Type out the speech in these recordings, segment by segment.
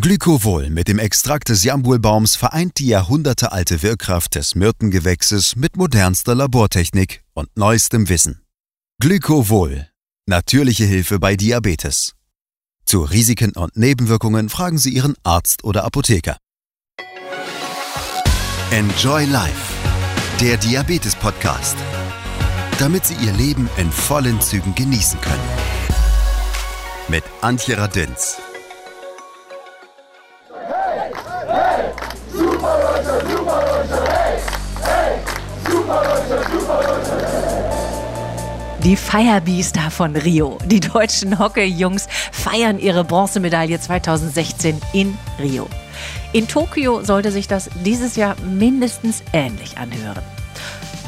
Glykovol mit dem Extrakt des Jambulbaums vereint die jahrhundertealte Wirkkraft des Myrtengewächses mit modernster Labortechnik und neuestem Wissen. Glykovol. Natürliche Hilfe bei Diabetes. Zu Risiken und Nebenwirkungen fragen Sie Ihren Arzt oder Apotheker. Enjoy Life. Der Diabetes-Podcast. Damit Sie Ihr Leben in vollen Zügen genießen können. Mit Antje Radins. Die Firebeaster von Rio. Die deutschen Hockey-Jungs feiern ihre Bronzemedaille 2016 in Rio. In Tokio sollte sich das dieses Jahr mindestens ähnlich anhören.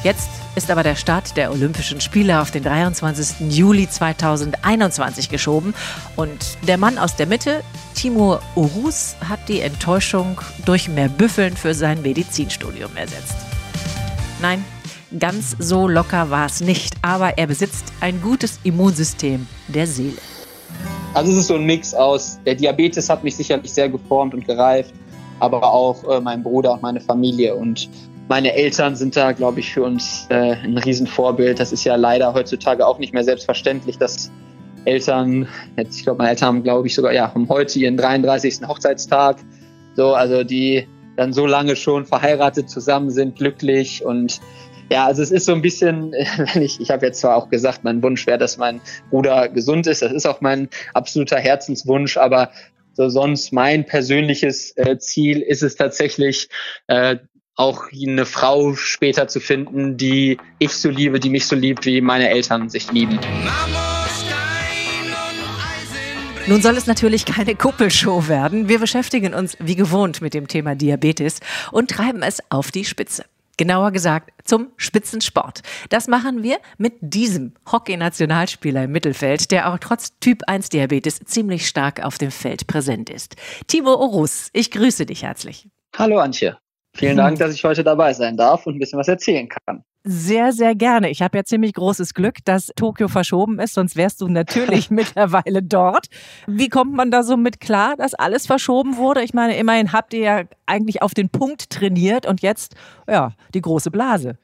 Jetzt ist aber der Start der Olympischen Spiele auf den 23. Juli 2021 geschoben und der Mann aus der Mitte, Timur Urus, hat die Enttäuschung durch mehr Büffeln für sein Medizinstudium ersetzt. Nein, Ganz so locker war es nicht, aber er besitzt ein gutes Immunsystem der Seele. Also es ist so ein Mix aus, der Diabetes hat mich sicherlich sehr geformt und gereift, aber auch äh, mein Bruder und meine Familie und meine Eltern sind da, glaube ich, für uns äh, ein Riesenvorbild. Das ist ja leider heutzutage auch nicht mehr selbstverständlich, dass Eltern, jetzt, ich glaube, meine Eltern haben, glaube ich, sogar, ja, haben heute ihren 33. Hochzeitstag. So, also die dann so lange schon verheiratet zusammen sind, glücklich und ja, also es ist so ein bisschen, ich, ich habe jetzt zwar auch gesagt, mein Wunsch wäre, dass mein Bruder gesund ist. Das ist auch mein absoluter Herzenswunsch, aber so sonst mein persönliches äh, Ziel ist es tatsächlich, äh, auch eine Frau später zu finden, die ich so liebe, die mich so liebt, wie meine Eltern sich lieben. Nun soll es natürlich keine Kuppelshow werden. Wir beschäftigen uns wie gewohnt mit dem Thema Diabetes und treiben es auf die Spitze. Genauer gesagt zum Spitzensport. Das machen wir mit diesem Hockey-Nationalspieler im Mittelfeld, der auch trotz Typ-1-Diabetes ziemlich stark auf dem Feld präsent ist. Timo Orus, ich grüße dich herzlich. Hallo Antje. Vielen Dank, dass ich heute dabei sein darf und ein bisschen was erzählen kann. Sehr, sehr gerne. Ich habe ja ziemlich großes Glück, dass Tokio verschoben ist, sonst wärst du natürlich mittlerweile dort. Wie kommt man da so mit klar, dass alles verschoben wurde? Ich meine, immerhin habt ihr ja eigentlich auf den Punkt trainiert und jetzt, ja, die große Blase.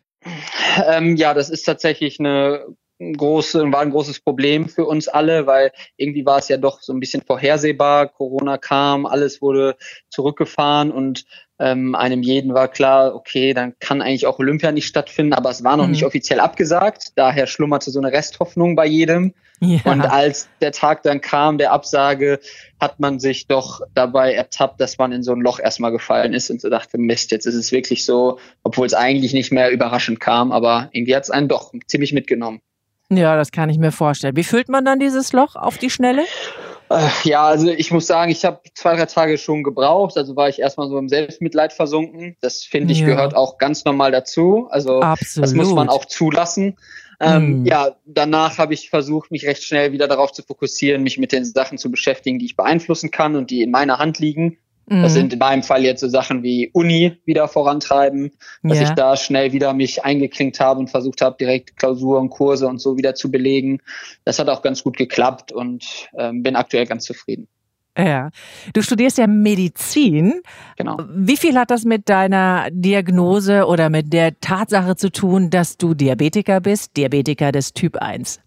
Ähm, ja, das ist tatsächlich eine große, war ein großes Problem für uns alle, weil irgendwie war es ja doch so ein bisschen vorhersehbar. Corona kam, alles wurde zurückgefahren und ähm, einem jeden war klar, okay, dann kann eigentlich auch Olympia nicht stattfinden, aber es war noch mhm. nicht offiziell abgesagt. Daher schlummerte so eine Resthoffnung bei jedem. Ja. Und als der Tag dann kam, der Absage, hat man sich doch dabei ertappt, dass man in so ein Loch erstmal gefallen ist und so dachte, Mist, jetzt ist es wirklich so, obwohl es eigentlich nicht mehr überraschend kam, aber irgendwie hat es einen doch ziemlich mitgenommen. Ja, das kann ich mir vorstellen. Wie füllt man dann dieses Loch auf die Schnelle? Äh, ja, also ich muss sagen, ich habe zwei, drei Tage schon gebraucht. Also war ich erstmal so im Selbstmitleid versunken. Das finde ich ja. gehört auch ganz normal dazu. Also Absolut. das muss man auch zulassen. Ähm, mhm. Ja, danach habe ich versucht, mich recht schnell wieder darauf zu fokussieren, mich mit den Sachen zu beschäftigen, die ich beeinflussen kann und die in meiner Hand liegen. Mhm. Das sind in meinem Fall jetzt so Sachen wie Uni wieder vorantreiben, dass ja. ich da schnell wieder mich eingeklinkt habe und versucht habe, direkt Klausuren, Kurse und so wieder zu belegen. Das hat auch ganz gut geklappt und ähm, bin aktuell ganz zufrieden. Ja. Du studierst ja Medizin. Genau. Wie viel hat das mit deiner Diagnose oder mit der Tatsache zu tun, dass du Diabetiker bist, Diabetiker des Typ 1?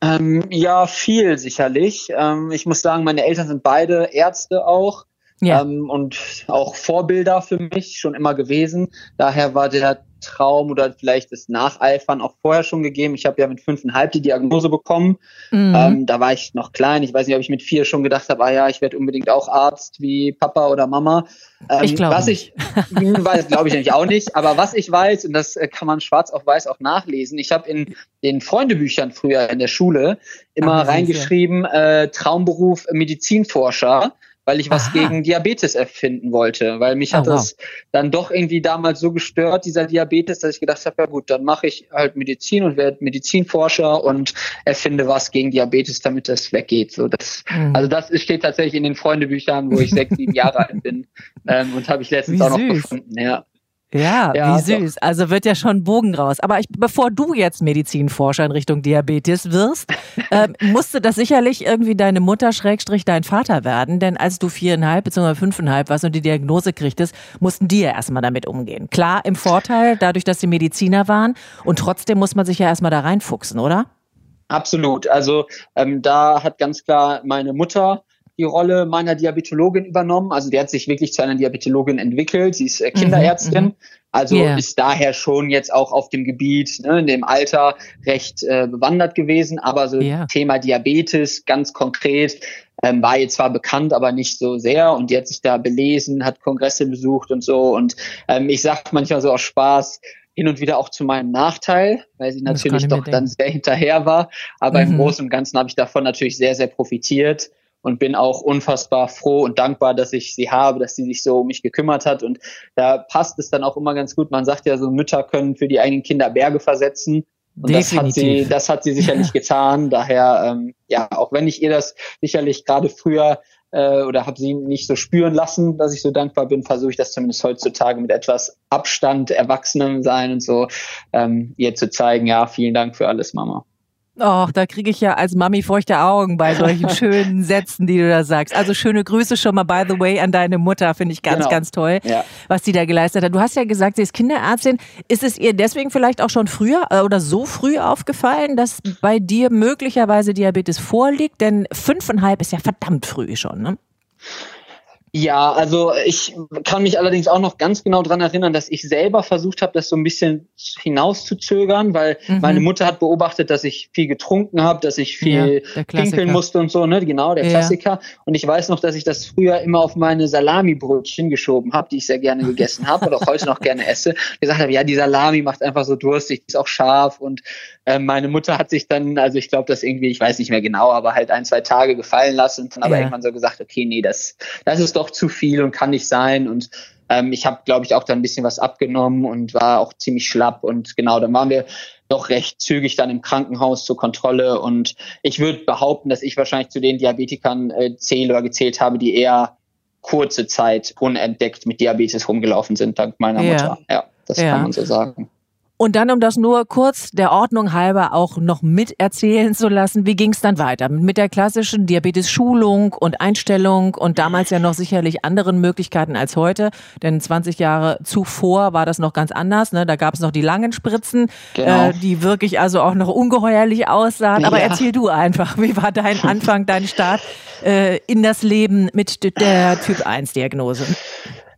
Ähm, ja, viel sicherlich. Ähm, ich muss sagen, meine Eltern sind beide Ärzte auch ja. ähm, und auch Vorbilder für mich schon immer gewesen. Daher war der Traum oder vielleicht das Nacheifern auch vorher schon gegeben. Ich habe ja mit fünfeinhalb die Diagnose bekommen. Mhm. Ähm, da war ich noch klein. Ich weiß nicht, ob ich mit vier schon gedacht habe, ah ja, ich werde unbedingt auch Arzt wie Papa oder Mama. Ähm, ich glaube was ich weiß, glaube ich nämlich auch nicht. Aber was ich weiß, und das äh, kann man schwarz auf weiß auch nachlesen, ich habe in den Freundebüchern früher in der Schule immer Ach, reingeschrieben, äh, Traumberuf Medizinforscher weil ich was Aha. gegen Diabetes erfinden wollte, weil mich oh, hat wow. das dann doch irgendwie damals so gestört, dieser Diabetes, dass ich gedacht habe, ja gut, dann mache ich halt Medizin und werde Medizinforscher und erfinde was gegen Diabetes, damit das weggeht. So das, mhm. Also das steht tatsächlich in den Freundebüchern, wo ich sechs, sieben Jahre alt bin ähm, und habe ich letztens Wie auch noch süß. gefunden. Ja. Ja, ja wie süß. Doch. Also wird ja schon Bogen raus. Aber ich, bevor du jetzt Medizinforscher in Richtung Diabetes wirst, äh, musste das sicherlich irgendwie deine Mutter Schrägstrich dein Vater werden. Denn als du viereinhalb bzw. fünfeinhalb warst und die Diagnose kriegtest, mussten die ja erstmal damit umgehen. Klar im Vorteil, dadurch, dass sie Mediziner waren. Und trotzdem muss man sich ja erstmal da reinfuchsen, oder? Absolut. Also ähm, da hat ganz klar meine Mutter die Rolle meiner Diabetologin übernommen. Also die hat sich wirklich zu einer Diabetologin entwickelt. Sie ist äh, Kinderärztin. Mhm, mhm. also yeah. ist daher schon jetzt auch auf dem Gebiet, ne, in dem Alter recht äh, bewandert gewesen. Aber so yeah. Thema Diabetes ganz konkret ähm, war ihr zwar bekannt, aber nicht so sehr. Und die hat sich da belesen, hat Kongresse besucht und so. Und ähm, ich sag manchmal so aus Spaß, hin und wieder auch zu meinem Nachteil, weil sie natürlich doch dann sehr hinterher war. Aber mhm. im Großen und Ganzen habe ich davon natürlich sehr, sehr profitiert und bin auch unfassbar froh und dankbar, dass ich sie habe, dass sie sich so um mich gekümmert hat. Und da passt es dann auch immer ganz gut. Man sagt ja so, Mütter können für die eigenen Kinder Berge versetzen. Und das hat sie, das hat sie sicherlich getan. Daher, ähm, ja, auch wenn ich ihr das sicherlich gerade früher äh, oder habe sie nicht so spüren lassen, dass ich so dankbar bin, versuche ich das zumindest heutzutage mit etwas Abstand, Erwachsenem sein und so, ähm, ihr zu zeigen, ja, vielen Dank für alles, Mama. Oh, da kriege ich ja als Mami feuchte Augen bei solchen schönen Sätzen, die du da sagst. Also schöne Grüße schon mal, by the way, an deine Mutter. Finde ich ganz, genau. ganz toll, ja. was sie da geleistet hat. Du hast ja gesagt, sie ist Kinderärztin. Ist es ihr deswegen vielleicht auch schon früher äh, oder so früh aufgefallen, dass bei dir möglicherweise Diabetes vorliegt? Denn fünfeinhalb ist ja verdammt früh schon, ne? Ja, also ich kann mich allerdings auch noch ganz genau dran erinnern, dass ich selber versucht habe, das so ein bisschen hinauszuzögern, weil mhm. meine Mutter hat beobachtet, dass ich viel getrunken habe, dass ich viel ja, pinkeln musste und so, ne? Genau, der ja. Klassiker. Und ich weiß noch, dass ich das früher immer auf meine Salami-Brötchen geschoben habe, die ich sehr gerne gegessen habe und auch heute noch gerne esse. Ich gesagt habe, ja, die Salami macht einfach so durstig, ist auch scharf und äh, meine Mutter hat sich dann, also ich glaube, das irgendwie, ich weiß nicht mehr genau, aber halt ein, zwei Tage gefallen lassen und dann aber irgendwann so gesagt, okay, nee, das, das ist doch zu viel und kann nicht sein. Und ähm, ich habe, glaube ich, auch da ein bisschen was abgenommen und war auch ziemlich schlapp. Und genau, dann waren wir doch recht zügig dann im Krankenhaus zur Kontrolle. Und ich würde behaupten, dass ich wahrscheinlich zu den Diabetikern äh, zähle oder gezählt habe, die eher kurze Zeit unentdeckt mit Diabetes rumgelaufen sind, dank meiner ja. Mutter. Ja, das ja. kann man so sagen. Und dann, um das nur kurz der Ordnung halber auch noch miterzählen zu lassen, wie ging es dann weiter? Mit der klassischen Diabetes-Schulung und Einstellung und damals ja noch sicherlich anderen Möglichkeiten als heute, denn 20 Jahre zuvor war das noch ganz anders. Ne? Da gab es noch die langen Spritzen, genau. äh, die wirklich also auch noch ungeheuerlich aussahen. Aber ja. erzähl du einfach, wie war dein Anfang, dein Start äh, in das Leben mit der Typ-1-Diagnose?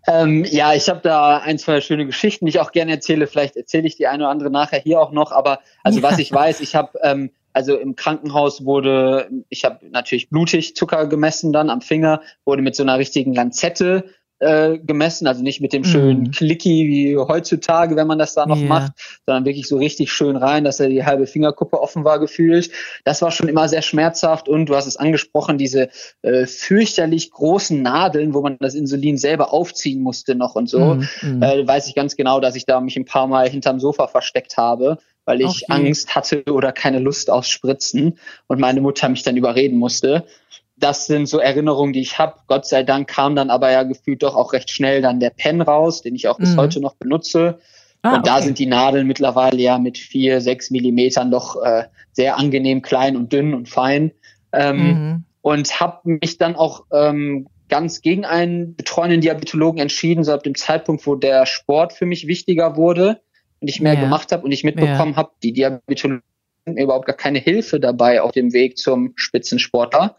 Ähm, ja, ich habe da ein, zwei schöne Geschichten, die ich auch gerne erzähle. Vielleicht erzähle ich die eine oder andere nachher hier auch noch. Aber also ja. was ich weiß, ich habe ähm, also im Krankenhaus wurde, ich habe natürlich blutig Zucker gemessen dann am Finger, wurde mit so einer richtigen Lanzette äh, gemessen, also nicht mit dem schönen mm. Clicky wie heutzutage, wenn man das da noch yeah. macht, sondern wirklich so richtig schön rein, dass er die halbe Fingerkuppe offen war gefühlt. Das war schon immer sehr schmerzhaft und du hast es angesprochen, diese äh, fürchterlich großen Nadeln, wo man das Insulin selber aufziehen musste noch und so. Mm, Äh, weiß ich ganz genau, dass ich da mich ein paar Mal hinterm Sofa versteckt habe weil ich okay. Angst hatte oder keine Lust aufs Spritzen und meine Mutter mich dann überreden musste das sind so Erinnerungen, die ich habe. Gott sei Dank kam dann aber ja gefühlt doch auch recht schnell dann der Pen raus, den ich auch bis mhm. heute noch benutze. Ah, und da okay. sind die Nadeln mittlerweile ja mit vier, sechs Millimetern doch äh, sehr angenehm klein und dünn und fein. Ähm, mhm. Und habe mich dann auch ähm, ganz gegen einen betreuenden Diabetologen entschieden, so ab dem Zeitpunkt, wo der Sport für mich wichtiger wurde und ich mehr ja. gemacht habe und ich mitbekommen ja. habe, die Diabetologen überhaupt gar keine Hilfe dabei auf dem Weg zum Spitzensportler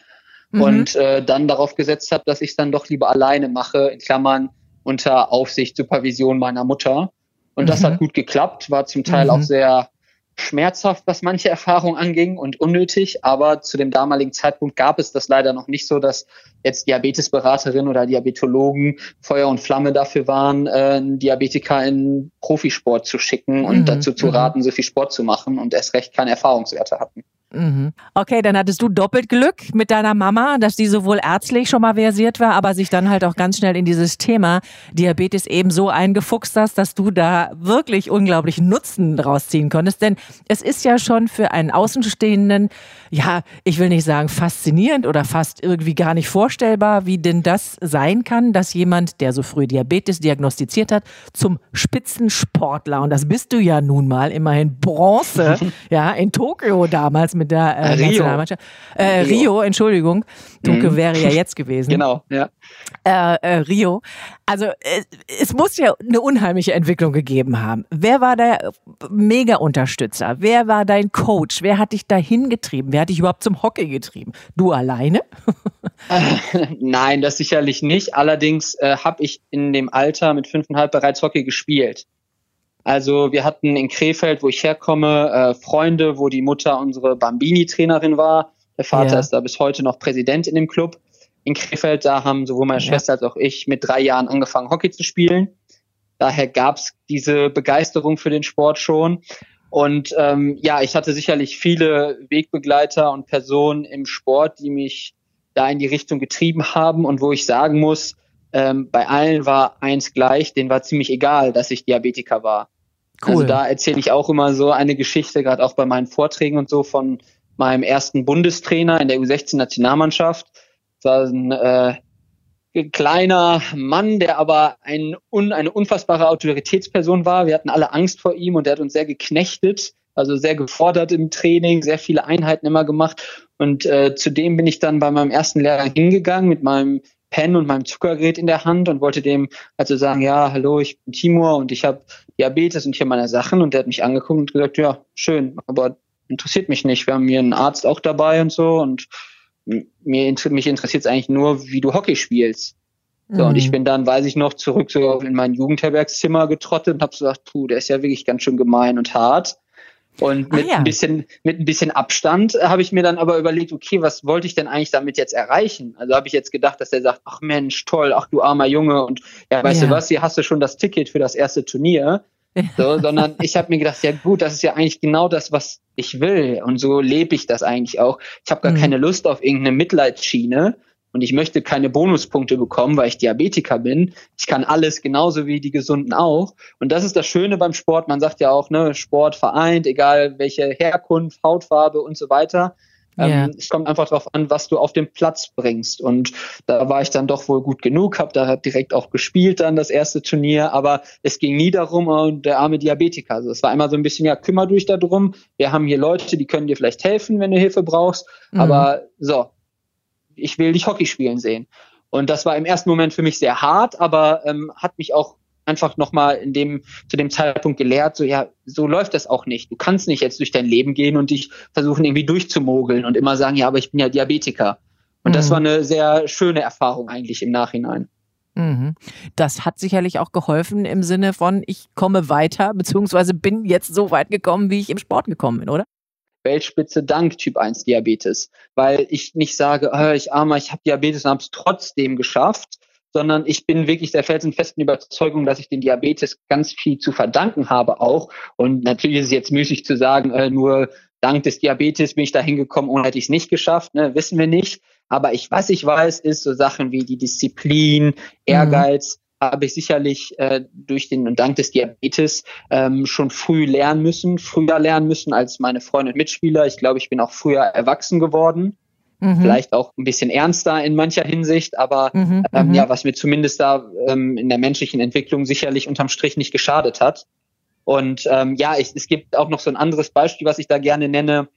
mhm. und äh, dann darauf gesetzt habe, dass ich es dann doch lieber alleine mache, in Klammern unter Aufsicht, Supervision meiner Mutter. Und mhm. das hat gut geklappt, war zum Teil mhm. auch sehr schmerzhaft, was manche Erfahrungen anging und unnötig, aber zu dem damaligen Zeitpunkt gab es das leider noch nicht so, dass jetzt Diabetesberaterinnen oder Diabetologen Feuer und Flamme dafür waren, äh, einen Diabetiker in Profisport zu schicken und mhm. dazu zu mhm. raten, so viel Sport zu machen und erst recht keine Erfahrungswerte hatten. Mhm. Okay, dann hattest du doppelt Glück mit deiner Mama, dass die sowohl ärztlich schon mal versiert war, aber sich dann halt auch ganz schnell in dieses Thema Diabetes eben so eingefuchst hast, dass du da wirklich unglaublich Nutzen draus ziehen konntest. Denn es ist ja schon für einen Außenstehenden, ja, ich will nicht sagen faszinierend oder fast irgendwie gar nicht vorstellbar, wie denn das sein kann, dass jemand, der so früh Diabetes diagnostiziert hat, zum Spitzensportler, und das bist du ja nun mal, immerhin Bronze, ja, in Tokio damals mit der äh, Rio. Nationalmannschaft. Äh, Rio. Rio. Entschuldigung. Tokio mhm. wäre ja jetzt gewesen. Genau, ja. Äh, äh, Rio. Also äh, es muss ja eine unheimliche Entwicklung gegeben haben. Wer war der Mega-Unterstützer? Wer war dein Coach? Wer hat dich dahin getrieben? Wer hat dich überhaupt zum Hockey getrieben? Du alleine? Nein, das sicherlich nicht. Allerdings äh, habe ich in dem Alter mit fünfeinhalb bereits Hockey gespielt. Also wir hatten in Krefeld, wo ich herkomme, äh, Freunde, wo die Mutter unsere Bambini-Trainerin war. Der Vater ja. ist da bis heute noch Präsident in dem Club. In Krefeld, da haben sowohl meine ja. Schwester als auch ich mit drei Jahren angefangen, Hockey zu spielen. Daher gab's diese Begeisterung für den Sport schon. Und ähm, ja, ich hatte sicherlich viele Wegbegleiter und Personen im Sport, die mich da in die Richtung getrieben haben und wo ich sagen muss, ähm, bei allen war eins gleich, denen war ziemlich egal, dass ich Diabetiker war. Cool. Also da erzähle ich auch immer so eine Geschichte, gerade auch bei meinen Vorträgen und so von meinem ersten Bundestrainer in der U16-Nationalmannschaft. Das war ein äh, kleiner Mann, der aber ein, un, eine unfassbare Autoritätsperson war. Wir hatten alle Angst vor ihm und er hat uns sehr geknechtet, also sehr gefordert im Training, sehr viele Einheiten immer gemacht. Und äh, zudem bin ich dann bei meinem ersten Lehrer hingegangen mit meinem Pen und meinem Zuckergerät in der Hand und wollte dem also sagen, ja, hallo, ich bin Timur und ich habe Diabetes und habe meine Sachen und der hat mich angeguckt und gesagt, ja, schön, aber interessiert mich nicht. Wir haben hier einen Arzt auch dabei und so und mir, mich interessiert es eigentlich nur, wie du Hockey spielst. So, mhm. und ich mhm. bin dann, weiß ich noch, zurück so in mein Jugendherbergszimmer getrottet und habe so gesagt, puh, der ist ja wirklich ganz schön gemein und hart. Und mit, ah, ja. ein bisschen, mit ein bisschen Abstand habe ich mir dann aber überlegt, okay, was wollte ich denn eigentlich damit jetzt erreichen? Also habe ich jetzt gedacht, dass er sagt, ach Mensch, toll, ach du armer Junge und ja, weißt ja. du was, hier hast du schon das Ticket für das erste Turnier. So, sondern ich habe mir gedacht, ja gut, das ist ja eigentlich genau das, was ich will. Und so lebe ich das eigentlich auch. Ich habe gar mhm. keine Lust auf irgendeine Mitleidsschiene, und ich möchte keine Bonuspunkte bekommen, weil ich Diabetiker bin. Ich kann alles genauso wie die Gesunden auch. Und das ist das Schöne beim Sport. Man sagt ja auch, ne, Sport vereint, egal welche Herkunft, Hautfarbe und so weiter. Yeah. Ähm, es kommt einfach darauf an, was du auf den Platz bringst. Und da war ich dann doch wohl gut genug, habe da direkt auch gespielt dann das erste Turnier, aber es ging nie darum, oh, der arme Diabetiker. Also es war immer so ein bisschen, ja, kümmer dich darum. Wir haben hier Leute, die können dir vielleicht helfen, wenn du Hilfe brauchst. Mhm. Aber so, ich will dich Hockey spielen sehen. Und das war im ersten Moment für mich sehr hart, aber ähm, hat mich auch einfach nochmal in dem, zu dem Zeitpunkt gelehrt, so ja, so läuft das auch nicht. Du kannst nicht jetzt durch dein Leben gehen und dich versuchen irgendwie durchzumogeln und immer sagen, ja, aber ich bin ja Diabetiker. Und mhm. das war eine sehr schöne Erfahrung eigentlich im Nachhinein. Mhm. Das hat sicherlich auch geholfen im Sinne von, ich komme weiter, beziehungsweise bin jetzt so weit gekommen, wie ich im Sport gekommen bin, oder? Weltspitze dank Typ 1 Diabetes, weil ich nicht sage, oh, ich armer, ich habe Diabetes und habe es trotzdem geschafft, sondern ich bin wirklich der felsenfesten Überzeugung, dass ich den Diabetes ganz viel zu verdanken habe auch. Und natürlich ist es jetzt müßig zu sagen, äh, nur dank des Diabetes bin ich da hingekommen, ohne hätte ich es nicht geschafft, ne? wissen wir nicht. Aber ich, was ich weiß, ist so Sachen wie die Disziplin, mhm. Ehrgeiz, habe ich sicherlich äh, durch den und dank des Diabetes ähm, schon früh lernen müssen, früher lernen müssen als meine Freunde und Mitspieler. Ich glaube, ich bin auch früher erwachsen geworden. Mhm. Vielleicht auch ein bisschen ernster in mancher Hinsicht, aber mhm, ähm, mhm. ja, was mir zumindest da ähm, in der menschlichen Entwicklung sicherlich unterm Strich nicht geschadet hat. Und ähm, ja, ich, es gibt auch noch so ein anderes Beispiel, was ich da gerne nenne.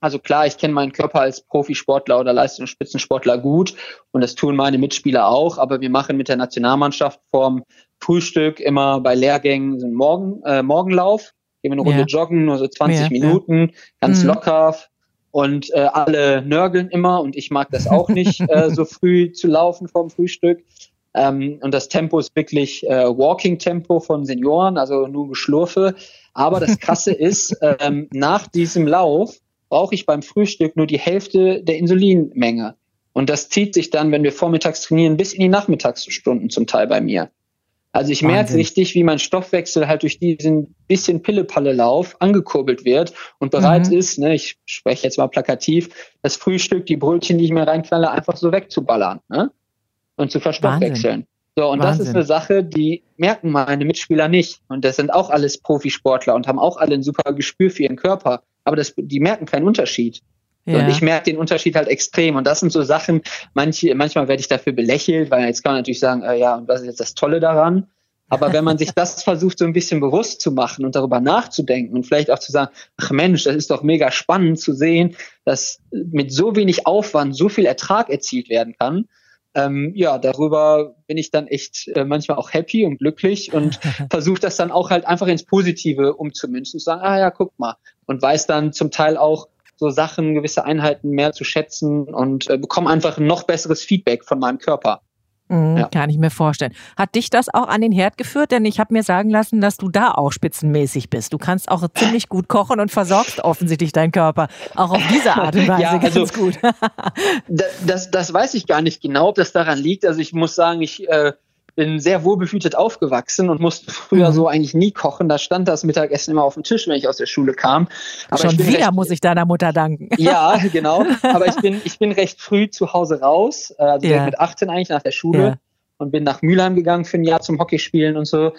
Also klar, ich kenne meinen Körper als Profisportler oder Leistungsspitzensportler gut und das tun meine Mitspieler auch, aber wir machen mit der Nationalmannschaft vorm Frühstück immer bei Lehrgängen so einen Morgen, äh, Morgenlauf, gehen wir eine Runde ja. joggen, nur so 20 ja, Minuten, ganz mhm. locker und äh, alle nörgeln immer und ich mag das auch nicht, äh, so früh zu laufen vorm Frühstück. Ähm, und das Tempo ist wirklich äh, Walking-Tempo von Senioren, also nur Geschlurfe. Aber das Krasse ist, ähm, nach diesem Lauf brauche ich beim Frühstück nur die Hälfte der Insulinmenge. Und das zieht sich dann, wenn wir vormittags trainieren, bis in die Nachmittagsstunden zum Teil bei mir. Also ich merke richtig, wie mein Stoffwechsel halt durch diesen bisschen Pille-Palle-Lauf angekurbelt wird und bereit mhm. ist, ne, ich spreche jetzt mal plakativ, das Frühstück, die Brötchen, die ich mir reinknalle, einfach so wegzuballern ne? und zu verstoffwechseln. Wahnsinn. So, und Wahnsinn. das ist eine Sache, die merken meine Mitspieler nicht. Und das sind auch alles Profisportler und haben auch alle ein super Gespür für ihren Körper. Aber das, die merken keinen Unterschied. Ja. Und ich merke den Unterschied halt extrem. Und das sind so Sachen, manche, manchmal werde ich dafür belächelt, weil jetzt kann man natürlich sagen, äh, ja, und was ist jetzt das Tolle daran? Aber wenn man sich das versucht, so ein bisschen bewusst zu machen und darüber nachzudenken und vielleicht auch zu sagen, ach Mensch, das ist doch mega spannend zu sehen, dass mit so wenig Aufwand so viel Ertrag erzielt werden kann, ähm, ja, darüber bin ich dann echt äh, manchmal auch happy und glücklich und versuche das dann auch halt einfach ins Positive umzumünzen, zu sagen, ah ja, guck mal. Und weiß dann zum Teil auch so Sachen, gewisse Einheiten mehr zu schätzen und äh, bekomme einfach ein noch besseres Feedback von meinem Körper. Mhm, ja. Kann ich mir vorstellen. Hat dich das auch an den Herd geführt? Denn ich habe mir sagen lassen, dass du da auch spitzenmäßig bist. Du kannst auch ziemlich gut kochen und versorgst offensichtlich deinen Körper. Auch auf diese Art und Weise ja, also, ganz gut. das, das weiß ich gar nicht genau, ob das daran liegt. Also ich muss sagen, ich äh, bin sehr wohlbehütet aufgewachsen und musste früher mhm. so eigentlich nie kochen. Da stand das Mittagessen immer auf dem Tisch, wenn ich aus der Schule kam. Aber Schon wieder recht, muss ich deiner Mutter danken. Ja, genau. Aber ich bin, ich bin recht früh zu Hause raus, äh, also ja. mit 18 eigentlich nach der Schule ja. und bin nach Mülheim gegangen für ein Jahr zum Hockeyspielen und so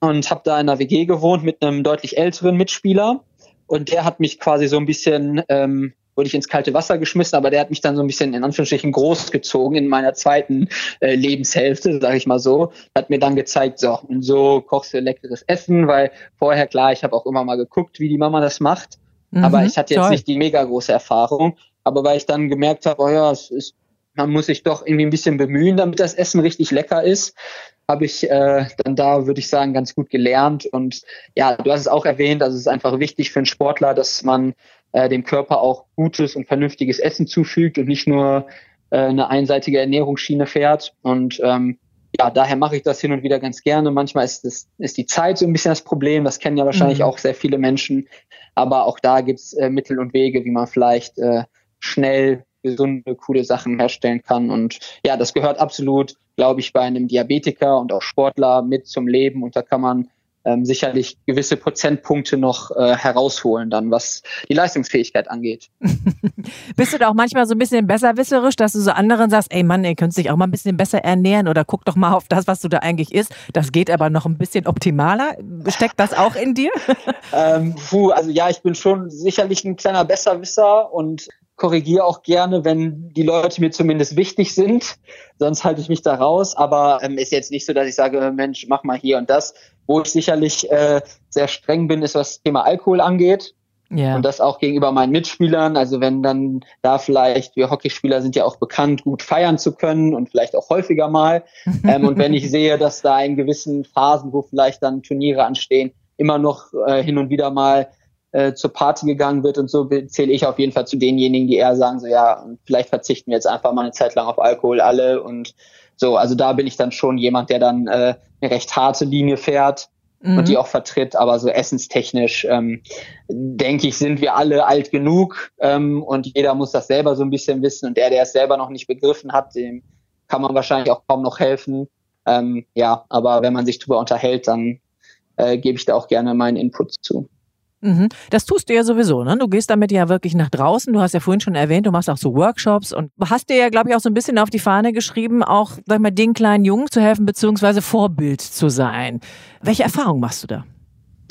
und habe da in einer WG gewohnt mit einem deutlich älteren Mitspieler und der hat mich quasi so ein bisschen ähm, wurde ich ins kalte Wasser geschmissen, aber der hat mich dann so ein bisschen in Anführungsstrichen großgezogen in meiner zweiten äh, Lebenshälfte, sage ich mal so. Hat mir dann gezeigt, so, und so kochst du leckeres Essen, weil vorher, klar, ich habe auch immer mal geguckt, wie die Mama das macht, mhm, aber ich hatte jetzt toll. nicht die mega große Erfahrung. Aber weil ich dann gemerkt habe, oh ja, es ist, man muss sich doch irgendwie ein bisschen bemühen, damit das Essen richtig lecker ist, habe ich äh, dann da, würde ich sagen, ganz gut gelernt. Und ja, du hast es auch erwähnt, also es ist einfach wichtig für einen Sportler, dass man äh, dem Körper auch gutes und vernünftiges Essen zufügt und nicht nur äh, eine einseitige Ernährungsschiene fährt. Und ähm, ja, daher mache ich das hin und wieder ganz gerne. Manchmal ist, das, ist die Zeit so ein bisschen das Problem. Das kennen ja wahrscheinlich mhm. auch sehr viele Menschen. Aber auch da gibt's äh, Mittel und Wege, wie man vielleicht äh, schnell gesunde, coole Sachen herstellen kann. Und ja, das gehört absolut, glaube ich, bei einem Diabetiker und auch Sportler mit zum Leben. Und da kann man ähm, sicherlich gewisse Prozentpunkte noch äh, herausholen, dann was die Leistungsfähigkeit angeht. Bist du da auch manchmal so ein bisschen besserwisserisch, dass du so anderen sagst, ey Mann, ihr könnt dich auch mal ein bisschen besser ernähren oder guck doch mal auf das, was du da eigentlich isst. Das geht aber noch ein bisschen optimaler. Steckt das auch in dir? ähm, puh, also ja, ich bin schon sicherlich ein kleiner Besserwisser und korrigiere auch gerne, wenn die Leute mir zumindest wichtig sind. Sonst halte ich mich da raus. Aber ähm, ist jetzt nicht so, dass ich sage, Mensch, mach mal hier und das. Wo ich sicherlich äh, sehr streng bin, ist was das Thema Alkohol angeht. Ja. Und das auch gegenüber meinen Mitspielern. Also wenn dann da vielleicht, wir Hockeyspieler sind ja auch bekannt, gut feiern zu können und vielleicht auch häufiger mal. ähm, und wenn ich sehe, dass da in gewissen Phasen, wo vielleicht dann Turniere anstehen, immer noch äh, hin und wieder mal äh, zur Party gegangen wird und so, zähle ich auf jeden Fall zu denjenigen, die eher sagen, so ja, vielleicht verzichten wir jetzt einfach mal eine Zeit lang auf Alkohol alle und so. Also da bin ich dann schon jemand, der dann äh, eine recht harte Linie fährt mhm. und die auch vertritt, aber so essenstechnisch ähm, denke ich, sind wir alle alt genug ähm, und jeder muss das selber so ein bisschen wissen und der, der es selber noch nicht begriffen hat, dem kann man wahrscheinlich auch kaum noch helfen. Ähm, ja, aber wenn man sich drüber unterhält, dann äh, gebe ich da auch gerne meinen Input zu. Mhm. Das tust du ja sowieso, ne? Du gehst damit ja wirklich nach draußen. Du hast ja vorhin schon erwähnt, du machst auch so Workshops und hast dir ja, glaube ich, auch so ein bisschen auf die Fahne geschrieben, auch, sag mal, den kleinen Jungen zu helfen, beziehungsweise Vorbild zu sein. Welche Erfahrung machst du da?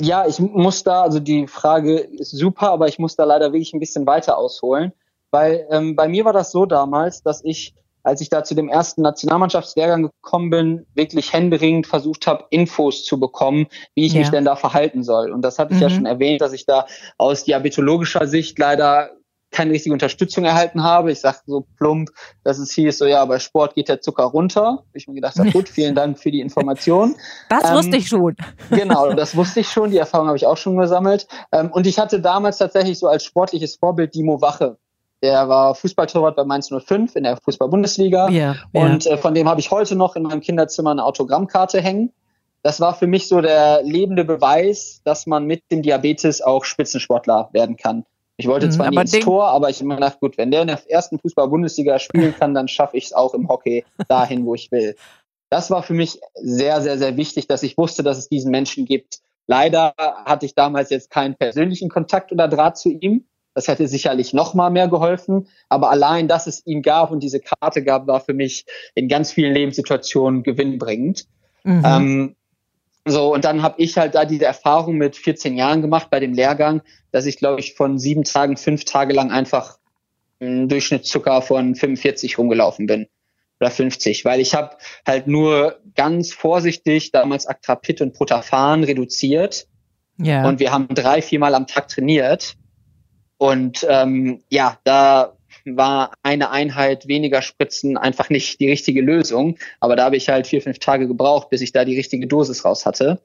Ja, ich muss da, also die Frage ist super, aber ich muss da leider wirklich ein bisschen weiter ausholen, weil ähm, bei mir war das so damals, dass ich als ich da zu dem ersten Nationalmannschaftslehrgang gekommen bin, wirklich händeringend versucht habe, Infos zu bekommen, wie ich ja. mich denn da verhalten soll. Und das hatte ich mhm. ja schon erwähnt, dass ich da aus diabetologischer Sicht leider keine richtige Unterstützung erhalten habe. Ich sage so plump, dass es hieß, so ja, bei Sport geht der Zucker runter. Ich mir gedacht, gut, vielen Dank für die Information. Das ähm, wusste ich schon. Genau, das wusste ich schon. Die Erfahrung habe ich auch schon gesammelt. Ähm, und ich hatte damals tatsächlich so als sportliches Vorbild Dimo Wache. Der war Fußballtorwart bei Mainz 05 in der Fußball-Bundesliga. Yeah, und yeah. Äh, von dem habe ich heute noch in meinem Kinderzimmer eine Autogrammkarte hängen. Das war für mich so der lebende Beweis, dass man mit dem Diabetes auch Spitzensportler werden kann. Ich wollte mhm, zwar mhm, nie ins Tor, aber ich immer gedacht, gut, wenn der in der ersten Fußball-Bundesliga spielen kann, dann schaffe ich es auch im Hockey dahin, wo ich will. das war für mich sehr, sehr, sehr wichtig, dass ich wusste, dass es diesen Menschen gibt. Leider hatte ich damals jetzt keinen persönlichen Kontakt oder Draht zu ihm. Das hätte sicherlich noch mal mehr geholfen. Aber allein, dass es ihn gab und diese Karte gab, war für mich in ganz vielen Lebenssituationen gewinnbringend. Mhm. Ähm, so, und dann habe ich halt da diese Erfahrung mit 14 Jahren gemacht bei dem Lehrgang, dass ich, glaube ich, von sieben Tagen, fünf Tage lang einfach einen Durchschnittszucker von 45 rumgelaufen bin. Oder 50, weil ich habe halt nur ganz vorsichtig damals Actrapid und Protafan reduziert. Ja. Und wir haben drei, viermal am Tag trainiert. Und ähm, ja, da war eine Einheit weniger Spritzen einfach nicht die richtige Lösung. Aber da habe ich halt vier, fünf Tage gebraucht, bis ich da die richtige Dosis raus hatte.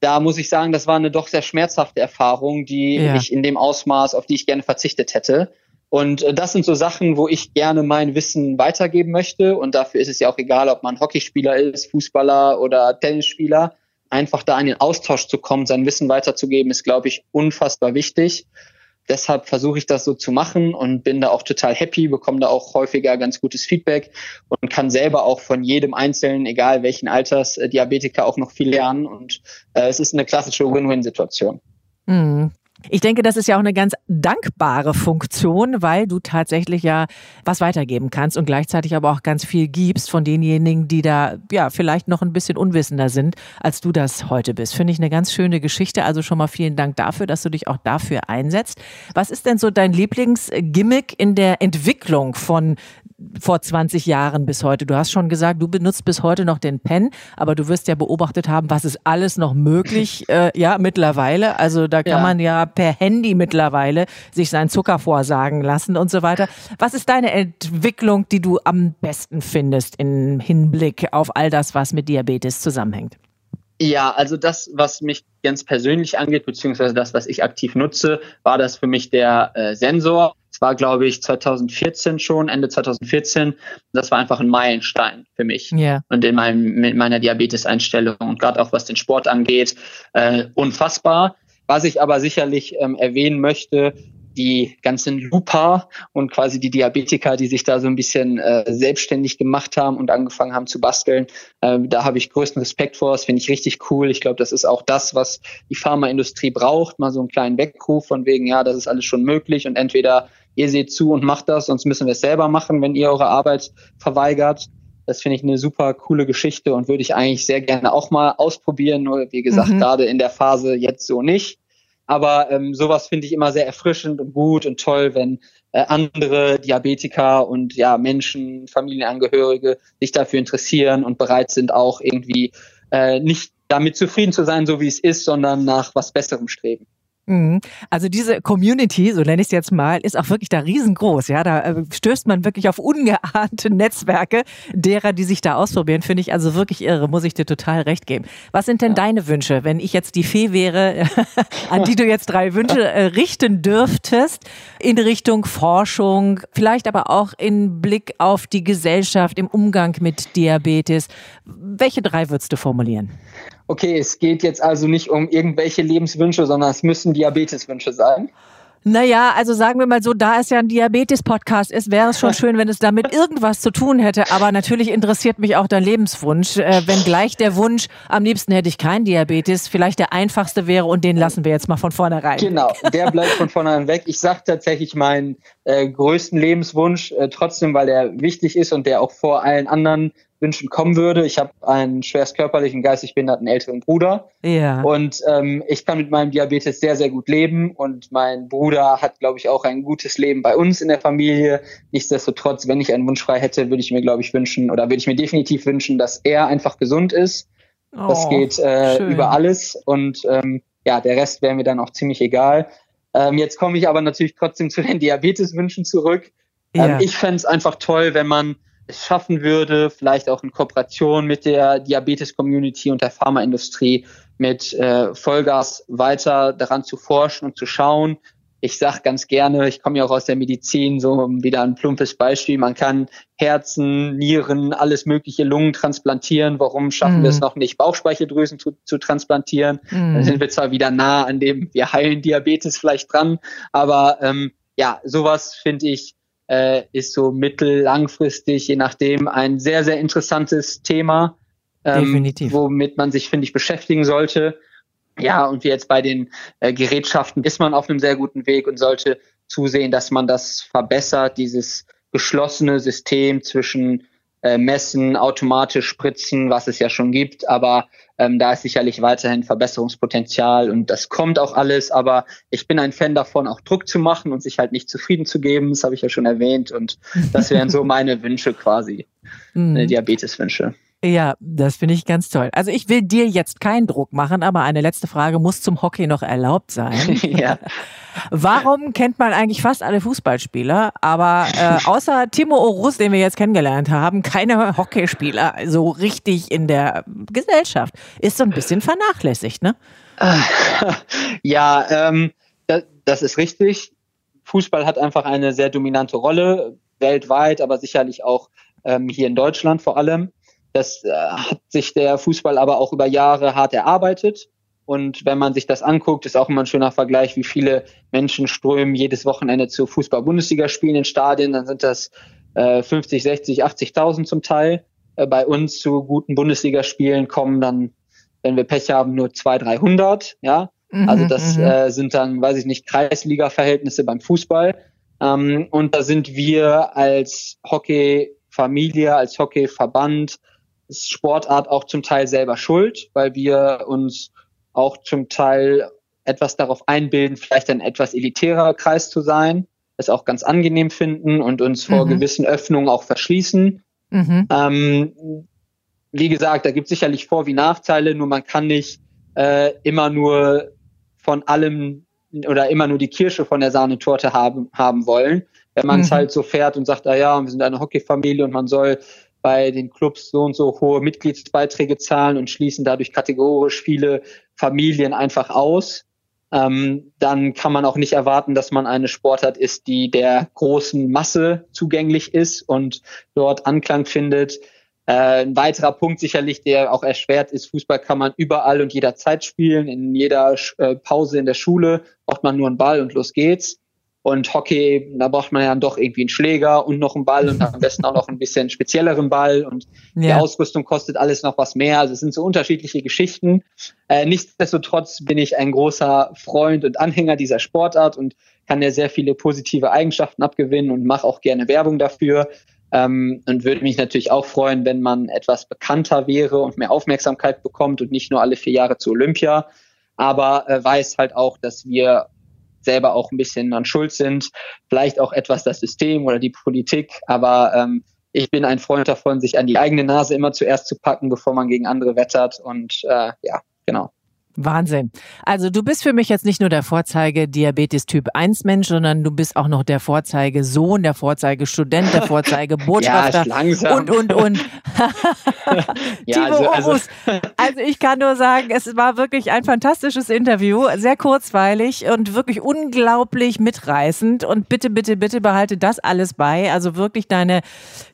Da muss ich sagen, das war eine doch sehr schmerzhafte Erfahrung, die ja. ich in dem Ausmaß, auf die ich gerne verzichtet hätte. Und äh, das sind so Sachen, wo ich gerne mein Wissen weitergeben möchte. Und dafür ist es ja auch egal, ob man Hockeyspieler ist, Fußballer oder Tennisspieler. Einfach da in den Austausch zu kommen, sein Wissen weiterzugeben, ist, glaube ich, unfassbar wichtig deshalb versuche ich das so zu machen und bin da auch total happy, bekomme da auch häufiger ganz gutes Feedback und kann selber auch von jedem Einzelnen, egal welchen Alters, äh, Diabetiker auch noch viel lernen. Und äh, es ist eine klassische Win-Win-Situation. Mhm. Ich denke, das ist ja auch eine ganz dankbare Funktion, weil du tatsächlich ja was weitergeben kannst und gleichzeitig aber auch ganz viel gibst von denjenigen, die da ja vielleicht noch ein bisschen unwissender sind, als du das heute bist. Finde ich eine ganz schöne Geschichte. Also schon mal vielen Dank dafür, dass du dich auch dafür einsetzt. Was ist denn so dein Lieblingsgimmick in der Entwicklung von vor 20 Jahren bis heute? Du hast schon gesagt, du benutzt bis heute noch den Pen, aber du wirst ja beobachtet haben, was ist alles noch möglich, äh, ja, mittlerweile. Also da kann ja. man ja per Handy mittlerweile sich seinen Zucker vorsagen lassen und so weiter. Was ist deine Entwicklung, die du am besten findest im Hinblick auf all das, was mit Diabetes zusammenhängt? Ja, also das, was mich ganz persönlich angeht, beziehungsweise das, was ich aktiv nutze, war das für mich der äh, Sensor. Es war, glaube ich, 2014 schon, Ende 2014. Das war einfach ein Meilenstein für mich yeah. und in meinem, mit meiner Diabetes-Einstellung und gerade auch was den Sport angeht, äh, unfassbar. Was ich aber sicherlich ähm, erwähnen möchte, die ganzen Lupa und quasi die Diabetiker, die sich da so ein bisschen äh, selbstständig gemacht haben und angefangen haben zu basteln. Äh, da habe ich größten Respekt vor. Das finde ich richtig cool. Ich glaube, das ist auch das, was die Pharmaindustrie braucht. Mal so einen kleinen Weckruf von wegen, ja, das ist alles schon möglich und entweder ihr seht zu und macht das, sonst müssen wir es selber machen, wenn ihr eure Arbeit verweigert. Das finde ich eine super coole Geschichte und würde ich eigentlich sehr gerne auch mal ausprobieren. Nur wie gesagt, mhm. gerade in der Phase jetzt so nicht. Aber ähm, sowas finde ich immer sehr erfrischend und gut und toll, wenn äh, andere Diabetiker und ja Menschen, Familienangehörige sich dafür interessieren und bereit sind, auch irgendwie äh, nicht damit zufrieden zu sein, so wie es ist, sondern nach was Besserem streben. Mhm. Also diese Community, so nenne ich es jetzt mal, ist auch wirklich da riesengroß. Ja, da äh, stößt man wirklich auf ungeahnte Netzwerke derer, die sich da ausprobieren. Finde ich also wirklich irre. Muss ich dir total recht geben. Was sind denn ja. deine Wünsche, wenn ich jetzt die Fee wäre, an die du jetzt drei Wünsche äh, richten dürftest in Richtung Forschung, vielleicht aber auch in Blick auf die Gesellschaft im Umgang mit Diabetes? Welche drei würdest du formulieren? Okay, es geht jetzt also nicht um irgendwelche Lebenswünsche, sondern es müssen Diabeteswünsche sein. Naja, also sagen wir mal so, da es ja ein Diabetes-Podcast ist, wäre es schon schön, wenn es damit irgendwas zu tun hätte. Aber natürlich interessiert mich auch dein Lebenswunsch. Äh, wenn gleich der Wunsch, am liebsten hätte ich keinen Diabetes, vielleicht der einfachste wäre und den lassen wir jetzt mal von vornherein. Genau, der bleibt von vornherein weg. Ich sage tatsächlich meinen äh, größten Lebenswunsch, äh, trotzdem, weil der wichtig ist und der auch vor allen anderen Wünschen kommen würde. Ich habe einen schwerst körperlichen, geistig behinderten älteren Bruder. Ja. Und ähm, ich kann mit meinem Diabetes sehr, sehr gut leben. Und mein Bruder hat, glaube ich, auch ein gutes Leben bei uns in der Familie. Nichtsdestotrotz, wenn ich einen Wunsch frei hätte, würde ich mir, glaube ich, wünschen oder würde ich mir definitiv wünschen, dass er einfach gesund ist. Oh, das geht äh, über alles. Und ähm, ja, der Rest wäre mir dann auch ziemlich egal. Ähm, jetzt komme ich aber natürlich trotzdem zu den Diabeteswünschen zurück. Ähm, ja. ich fände es einfach toll, wenn man es schaffen würde, vielleicht auch in Kooperation mit der Diabetes-Community und der Pharmaindustrie mit äh, Vollgas weiter daran zu forschen und zu schauen. Ich sage ganz gerne, ich komme ja auch aus der Medizin, so wieder ein plumpes Beispiel, man kann Herzen, Nieren, alles mögliche Lungen transplantieren. Warum schaffen mm. wir es mhm. noch nicht, Bauchspeicheldrüsen zu, zu transplantieren? Mm. Dann sind wir zwar wieder nah an dem, wir heilen Diabetes vielleicht dran, aber ähm, ja, sowas finde ich äh, ist so mittel-langfristig, je nachdem, ein sehr, sehr interessantes Thema. ähm, womit man sich, finde ich, beschäftigen sollte. Ja, und wie jetzt bei den äh, Gerätschaften ist man auf einem sehr guten Weg und sollte zusehen, dass man das verbessert, dieses geschlossene System zwischen äh, Messen, automatisch spritzen, was es ja schon gibt, aber ähm, da ist sicherlich weiterhin Verbesserungspotenzial und das kommt auch alles, aber ich bin ein Fan davon, auch Druck zu machen und sich halt nicht zufrieden zu geben, das habe ich ja schon erwähnt. Und das wären so meine Wünsche quasi, mhm. Diabeteswünsche. Ja, das finde ich ganz toll. Also ich will dir jetzt keinen Druck machen, aber eine letzte Frage muss zum Hockey noch erlaubt sein. ja. Warum kennt man eigentlich fast alle Fußballspieler, aber äh, außer Timo Orus, den wir jetzt kennengelernt haben, keine Hockeyspieler so richtig in der Gesellschaft? Ist so ein bisschen vernachlässigt, ne? Ja, ähm, das, das ist richtig. Fußball hat einfach eine sehr dominante Rolle, weltweit, aber sicherlich auch ähm, hier in Deutschland vor allem. Das äh, hat sich der Fußball aber auch über Jahre hart erarbeitet. Und wenn man sich das anguckt, ist auch immer ein schöner Vergleich, wie viele Menschen strömen jedes Wochenende zu Fußball-Bundesliga-Spielen in Stadien. Dann sind das äh, 50, 60, 80.000 zum Teil. Äh, bei uns zu guten Bundesligaspielen kommen dann, wenn wir Pech haben, nur 200, 300. Ja, mhm, also das mhm. äh, sind dann, weiß ich nicht, Kreisliga-Verhältnisse beim Fußball. Ähm, und da sind wir als Hockey-Familie, als Hockey-Verband, Sportart auch zum Teil selber schuld, weil wir uns auch zum Teil etwas darauf einbilden, vielleicht ein etwas elitärer Kreis zu sein, es auch ganz angenehm finden und uns vor mhm. gewissen Öffnungen auch verschließen. Mhm. Ähm, wie gesagt, da gibt es sicherlich Vor- wie Nachteile, nur man kann nicht äh, immer nur von allem oder immer nur die Kirsche von der Sahnetorte haben, haben wollen. Wenn man es mhm. halt so fährt und sagt, ah ja, wir sind eine Hockeyfamilie und man soll bei den Clubs so und so hohe Mitgliedsbeiträge zahlen und schließen dadurch kategorisch viele Familien einfach aus, ähm, dann kann man auch nicht erwarten, dass man eine Sportart ist, die der großen Masse zugänglich ist und dort Anklang findet. Äh, ein weiterer Punkt sicherlich, der auch erschwert ist, Fußball kann man überall und jederzeit spielen. In jeder äh, Pause in der Schule braucht man nur einen Ball und los geht's. Und Hockey, da braucht man ja dann doch irgendwie einen Schläger und noch einen Ball und am besten auch noch ein bisschen spezielleren Ball. Und ja. die Ausrüstung kostet alles noch was mehr. Also es sind so unterschiedliche Geschichten. Äh, nichtsdestotrotz bin ich ein großer Freund und Anhänger dieser Sportart und kann ja sehr viele positive Eigenschaften abgewinnen und mache auch gerne Werbung dafür. Ähm, und würde mich natürlich auch freuen, wenn man etwas bekannter wäre und mehr Aufmerksamkeit bekommt und nicht nur alle vier Jahre zu Olympia. Aber äh, weiß halt auch, dass wir selber auch ein bisschen an Schuld sind, vielleicht auch etwas das System oder die Politik, aber ähm, ich bin ein Freund davon, sich an die eigene Nase immer zuerst zu packen, bevor man gegen andere wettert. Und äh, ja, genau. Wahnsinn. Also du bist für mich jetzt nicht nur der Vorzeige Diabetes Typ 1 Mensch, sondern du bist auch noch der Vorzeige Sohn, der Vorzeige Student, der Vorzeige Botschafter ja, und und und. ja, Timo also, also, also ich kann nur sagen, es war wirklich ein fantastisches Interview, sehr kurzweilig und wirklich unglaublich mitreißend. Und bitte bitte bitte behalte das alles bei, also wirklich deine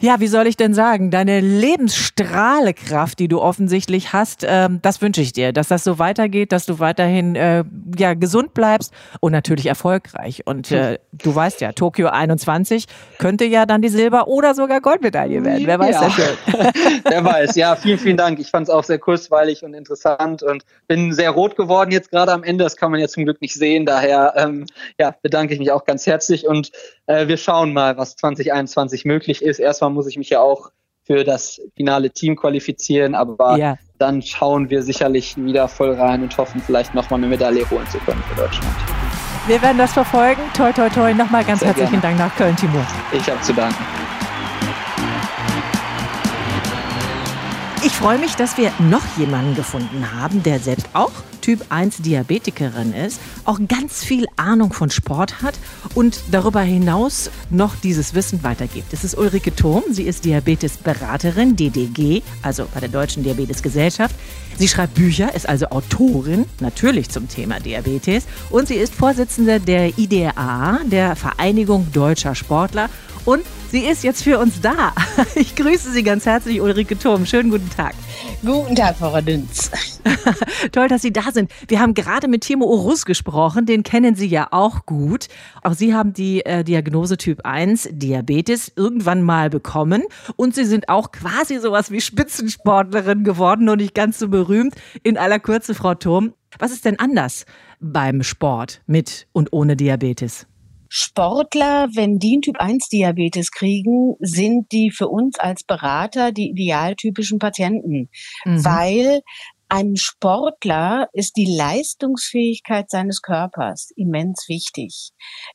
ja, wie soll ich denn sagen, deine Lebensstrahlekraft, die du offensichtlich hast, ähm, das wünsche ich dir, dass das so weitergeht weitergeht, dass du weiterhin äh, ja, gesund bleibst und natürlich erfolgreich. Und äh, du weißt ja, Tokio 21 könnte ja dann die Silber- oder sogar Goldmedaille werden. Wer weiß ja. das schon. Wer weiß, ja, vielen, vielen Dank. Ich fand es auch sehr kurzweilig und interessant und bin sehr rot geworden jetzt gerade am Ende. Das kann man ja zum Glück nicht sehen. Daher ähm, ja, bedanke ich mich auch ganz herzlich und äh, wir schauen mal, was 2021 möglich ist. Erstmal muss ich mich ja auch für das finale Team qualifizieren, aber ja. dann schauen wir sicherlich wieder voll rein und hoffen vielleicht nochmal eine Medaille holen zu können für Deutschland. Wir werden das verfolgen. Toi, toi, toi. Nochmal ganz Sehr herzlichen gerne. Dank nach Köln, Timur. Ich habe zu danken. Ich freue mich, dass wir noch jemanden gefunden haben, der selbst auch Typ 1 Diabetikerin ist, auch ganz viel Ahnung von Sport hat und darüber hinaus noch dieses Wissen weitergibt. Es ist Ulrike Thom, sie ist Diabetesberaterin, DDG, also bei der Deutschen Diabetesgesellschaft. Sie schreibt Bücher, ist also Autorin, natürlich zum Thema Diabetes und sie ist Vorsitzende der IDA, der Vereinigung Deutscher Sportler und sie ist jetzt für uns da. Ich grüße Sie ganz herzlich, Ulrike Thom. Schönen guten Tag. Guten Tag, Frau Radünz. Toll, dass Sie da sind. Wir haben gerade mit Timo Orus gesprochen, den kennen Sie ja auch gut. Auch Sie haben die äh, Diagnose Typ 1 Diabetes irgendwann mal bekommen und Sie sind auch quasi sowas wie Spitzensportlerin geworden, nur nicht ganz so berühmt. In aller Kürze, Frau Turm, was ist denn anders beim Sport mit und ohne Diabetes? Sportler, wenn die einen Typ-1-Diabetes kriegen, sind die für uns als Berater die idealtypischen Patienten, mhm. weil einem Sportler ist die Leistungsfähigkeit seines Körpers immens wichtig.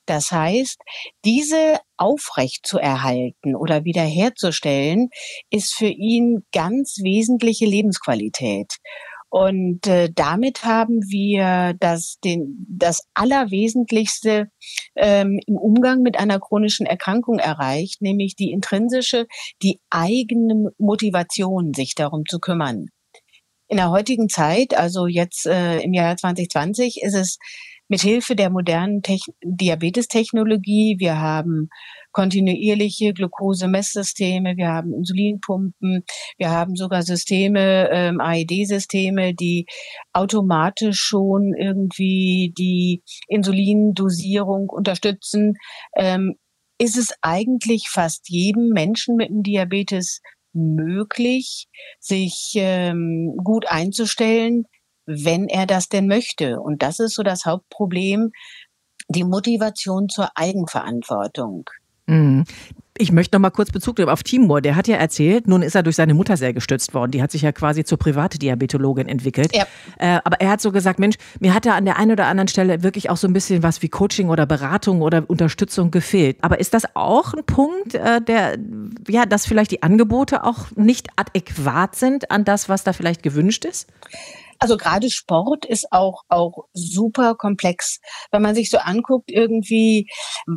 Das heißt, diese aufrecht zu erhalten oder wiederherzustellen, ist für ihn ganz wesentliche Lebensqualität. Und äh, damit haben wir das, den, das Allerwesentlichste ähm, im Umgang mit einer chronischen Erkrankung erreicht, nämlich die intrinsische, die eigene Motivation, sich darum zu kümmern. In der heutigen Zeit, also jetzt äh, im Jahr 2020, ist es mit Hilfe der modernen Techn Diabetestechnologie, wir haben kontinuierliche Glukosemesssysteme, wir haben Insulinpumpen, wir haben sogar Systeme, ähm, AED-Systeme, die automatisch schon irgendwie die Insulindosierung unterstützen. Ähm, ist es eigentlich fast jedem Menschen mit dem Diabetes möglich, sich ähm, gut einzustellen, wenn er das denn möchte. Und das ist so das Hauptproblem, die Motivation zur Eigenverantwortung. Ich möchte noch mal kurz Bezug nehmen auf Timur. Der hat ja erzählt, nun ist er durch seine Mutter sehr gestützt worden. Die hat sich ja quasi zur Privatdiabetologin entwickelt. Ja. Äh, aber er hat so gesagt, Mensch, mir hat da an der einen oder anderen Stelle wirklich auch so ein bisschen was wie Coaching oder Beratung oder Unterstützung gefehlt. Aber ist das auch ein Punkt, äh, der, ja, dass vielleicht die Angebote auch nicht adäquat sind an das, was da vielleicht gewünscht ist? Also gerade Sport ist auch, auch super komplex. Wenn man sich so anguckt, irgendwie,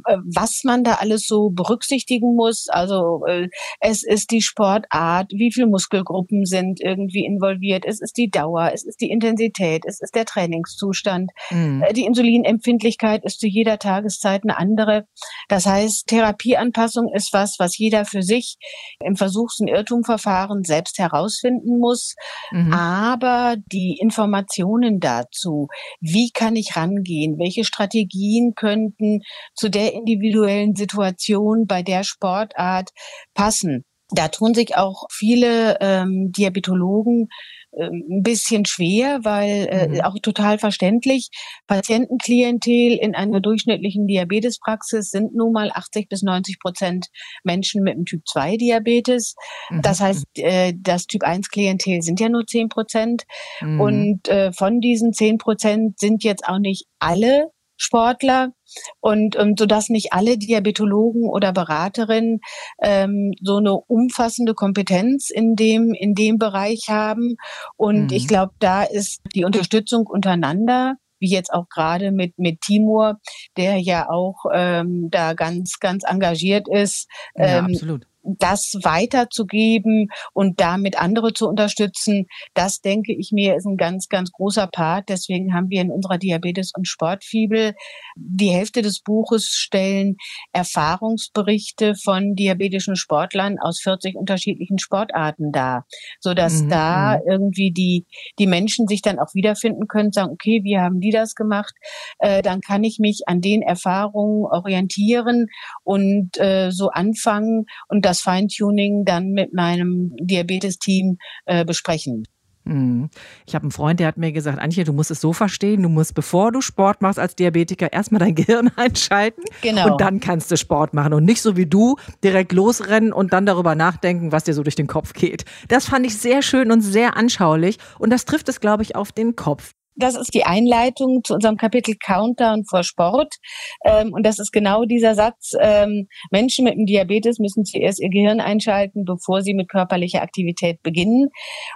äh, was man da alles so berücksichtigen muss. Also äh, es ist die Sportart, wie viele Muskelgruppen sind irgendwie involviert, es ist die Dauer, es ist die Intensität, es ist der Trainingszustand. Mhm. Äh, die Insulinempfindlichkeit ist zu jeder Tageszeit eine andere. Das heißt, Therapieanpassung ist was, was jeder für sich im Versuchs- und Irrtumverfahren selbst herausfinden muss. Mhm. Aber die die Informationen dazu, wie kann ich rangehen, welche Strategien könnten zu der individuellen Situation bei der Sportart passen. Da tun sich auch viele ähm, Diabetologen ein bisschen schwer, weil äh, mhm. auch total verständlich. Patientenklientel in einer durchschnittlichen Diabetespraxis sind nun mal 80 bis 90 Prozent Menschen mit dem Typ 2 Diabetes. Mhm. Das heißt, äh, das Typ 1 Klientel sind ja nur 10 Prozent. Mhm. Und äh, von diesen 10 Prozent sind jetzt auch nicht alle Sportler und ähm, so dass nicht alle Diabetologen oder Beraterinnen ähm, so eine umfassende Kompetenz in dem in dem Bereich haben und mhm. ich glaube da ist die Unterstützung untereinander wie jetzt auch gerade mit mit Timur, der ja auch ähm, da ganz ganz engagiert ist, ja, ähm, absolut das weiterzugeben und damit andere zu unterstützen, das denke ich mir ist ein ganz, ganz großer Part. Deswegen haben wir in unserer Diabetes- und Sportfibel die Hälfte des Buches stellen Erfahrungsberichte von diabetischen Sportlern aus 40 unterschiedlichen Sportarten dar, so dass mhm. da mhm. irgendwie die, die Menschen sich dann auch wiederfinden können, sagen, okay, wie haben die das gemacht? Äh, dann kann ich mich an den Erfahrungen orientieren und äh, so anfangen und das Feintuning dann mit meinem Diabetes-Team äh, besprechen. Mhm. Ich habe einen Freund, der hat mir gesagt, Antje, du musst es so verstehen, du musst, bevor du Sport machst als Diabetiker, erstmal dein Gehirn einschalten genau. und dann kannst du Sport machen und nicht so wie du direkt losrennen und dann darüber nachdenken, was dir so durch den Kopf geht. Das fand ich sehr schön und sehr anschaulich und das trifft es, glaube ich, auf den Kopf. Das ist die Einleitung zu unserem Kapitel Countdown vor Sport. Ähm, und das ist genau dieser Satz, ähm, Menschen mit dem Diabetes müssen zuerst ihr Gehirn einschalten, bevor sie mit körperlicher Aktivität beginnen.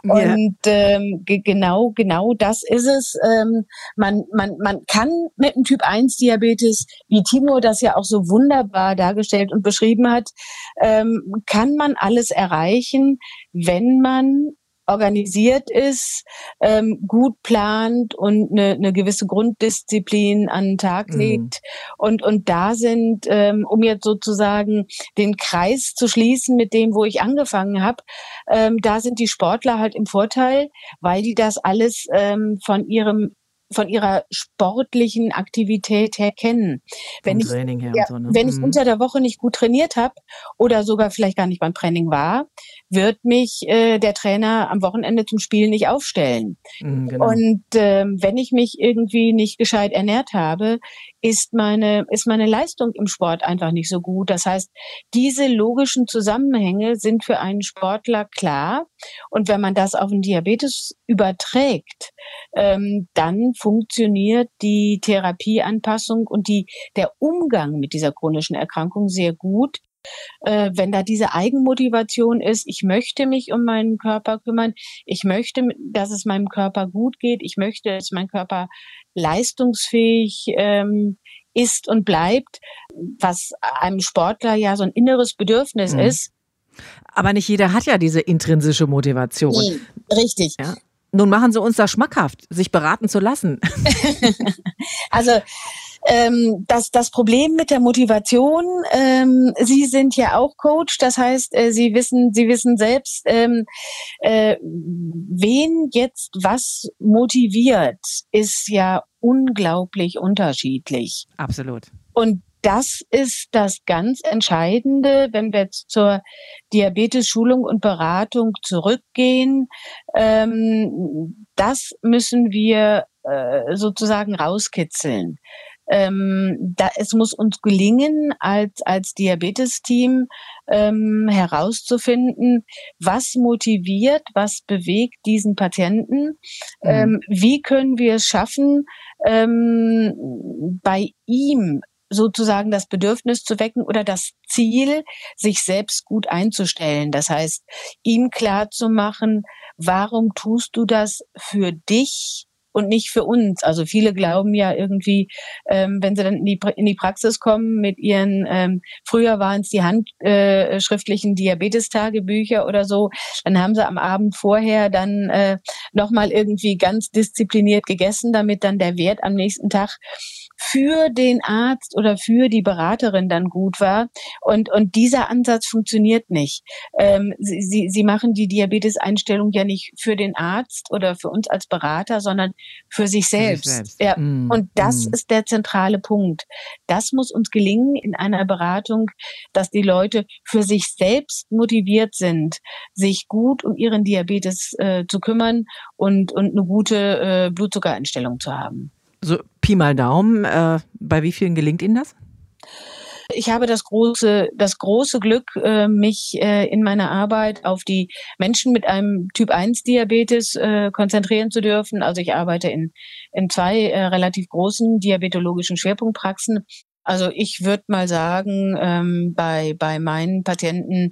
Ja. Und ähm, genau, genau das ist es. Ähm, man, man, man kann mit dem Typ 1 Diabetes, wie Timo das ja auch so wunderbar dargestellt und beschrieben hat, ähm, kann man alles erreichen, wenn man organisiert ist, ähm, gut plant und eine, eine gewisse Grunddisziplin an den Tag mhm. legt. Und, und da sind, ähm, um jetzt sozusagen den Kreis zu schließen mit dem, wo ich angefangen habe, ähm, da sind die Sportler halt im Vorteil, weil die das alles ähm, von ihrem von ihrer sportlichen Aktivität her kennen. Wenn ich, ja, so, ne? wenn ich mhm. unter der Woche nicht gut trainiert habe oder sogar vielleicht gar nicht beim Training war, wird mich äh, der Trainer am Wochenende zum Spiel nicht aufstellen. Mhm, genau. Und ähm, wenn ich mich irgendwie nicht gescheit ernährt habe, ist meine, ist meine Leistung im Sport einfach nicht so gut. Das heißt, diese logischen Zusammenhänge sind für einen Sportler klar. Und wenn man das auf den Diabetes überträgt, ähm, dann funktioniert die Therapieanpassung und die, der Umgang mit dieser chronischen Erkrankung sehr gut, äh, wenn da diese Eigenmotivation ist, ich möchte mich um meinen Körper kümmern, ich möchte, dass es meinem Körper gut geht, ich möchte, dass mein Körper leistungsfähig ähm, ist und bleibt, was einem Sportler ja so ein inneres Bedürfnis mhm. ist. Aber nicht jeder hat ja diese intrinsische Motivation. Nee, richtig. Ja. Nun machen Sie uns da schmackhaft, sich beraten zu lassen. also ähm, das, das Problem mit der Motivation, ähm, Sie sind ja auch Coach, das heißt, äh, Sie wissen, Sie wissen selbst, ähm, äh, wen jetzt was motiviert, ist ja unglaublich unterschiedlich. Absolut. Und das ist das ganz Entscheidende, wenn wir jetzt zur Diabetes-Schulung und Beratung zurückgehen. Ähm, das müssen wir äh, sozusagen rauskitzeln. Ähm, da, es muss uns gelingen, als, als Diabetes-Team ähm, herauszufinden, was motiviert, was bewegt diesen Patienten, mhm. ähm, wie können wir es schaffen, ähm, bei ihm sozusagen das Bedürfnis zu wecken oder das Ziel, sich selbst gut einzustellen. Das heißt, ihm klar zu machen, warum tust du das für dich und nicht für uns. Also viele glauben ja irgendwie, ähm, wenn sie dann in die, in die Praxis kommen mit ihren, ähm, früher waren es die handschriftlichen äh, Diabetestagebücher oder so, dann haben sie am Abend vorher dann äh, nochmal irgendwie ganz diszipliniert gegessen, damit dann der Wert am nächsten Tag für den Arzt oder für die Beraterin dann gut war. Und, und dieser Ansatz funktioniert nicht. Ähm, sie, sie, sie machen die Diabeteseinstellung ja nicht für den Arzt oder für uns als Berater, sondern für sich selbst. Für sich selbst. Ja. Mm, und das mm. ist der zentrale Punkt. Das muss uns gelingen in einer Beratung, dass die Leute für sich selbst motiviert sind, sich gut um ihren Diabetes äh, zu kümmern und, und eine gute äh, Blutzuckereinstellung zu haben. So Pi mal Daumen, äh, bei wie vielen gelingt Ihnen das? Ich habe das große, das große Glück, äh, mich äh, in meiner Arbeit auf die Menschen mit einem Typ 1 Diabetes äh, konzentrieren zu dürfen. Also ich arbeite in, in zwei relativ großen diabetologischen Schwerpunktpraxen also ich würde mal sagen, ähm, bei, bei meinen Patienten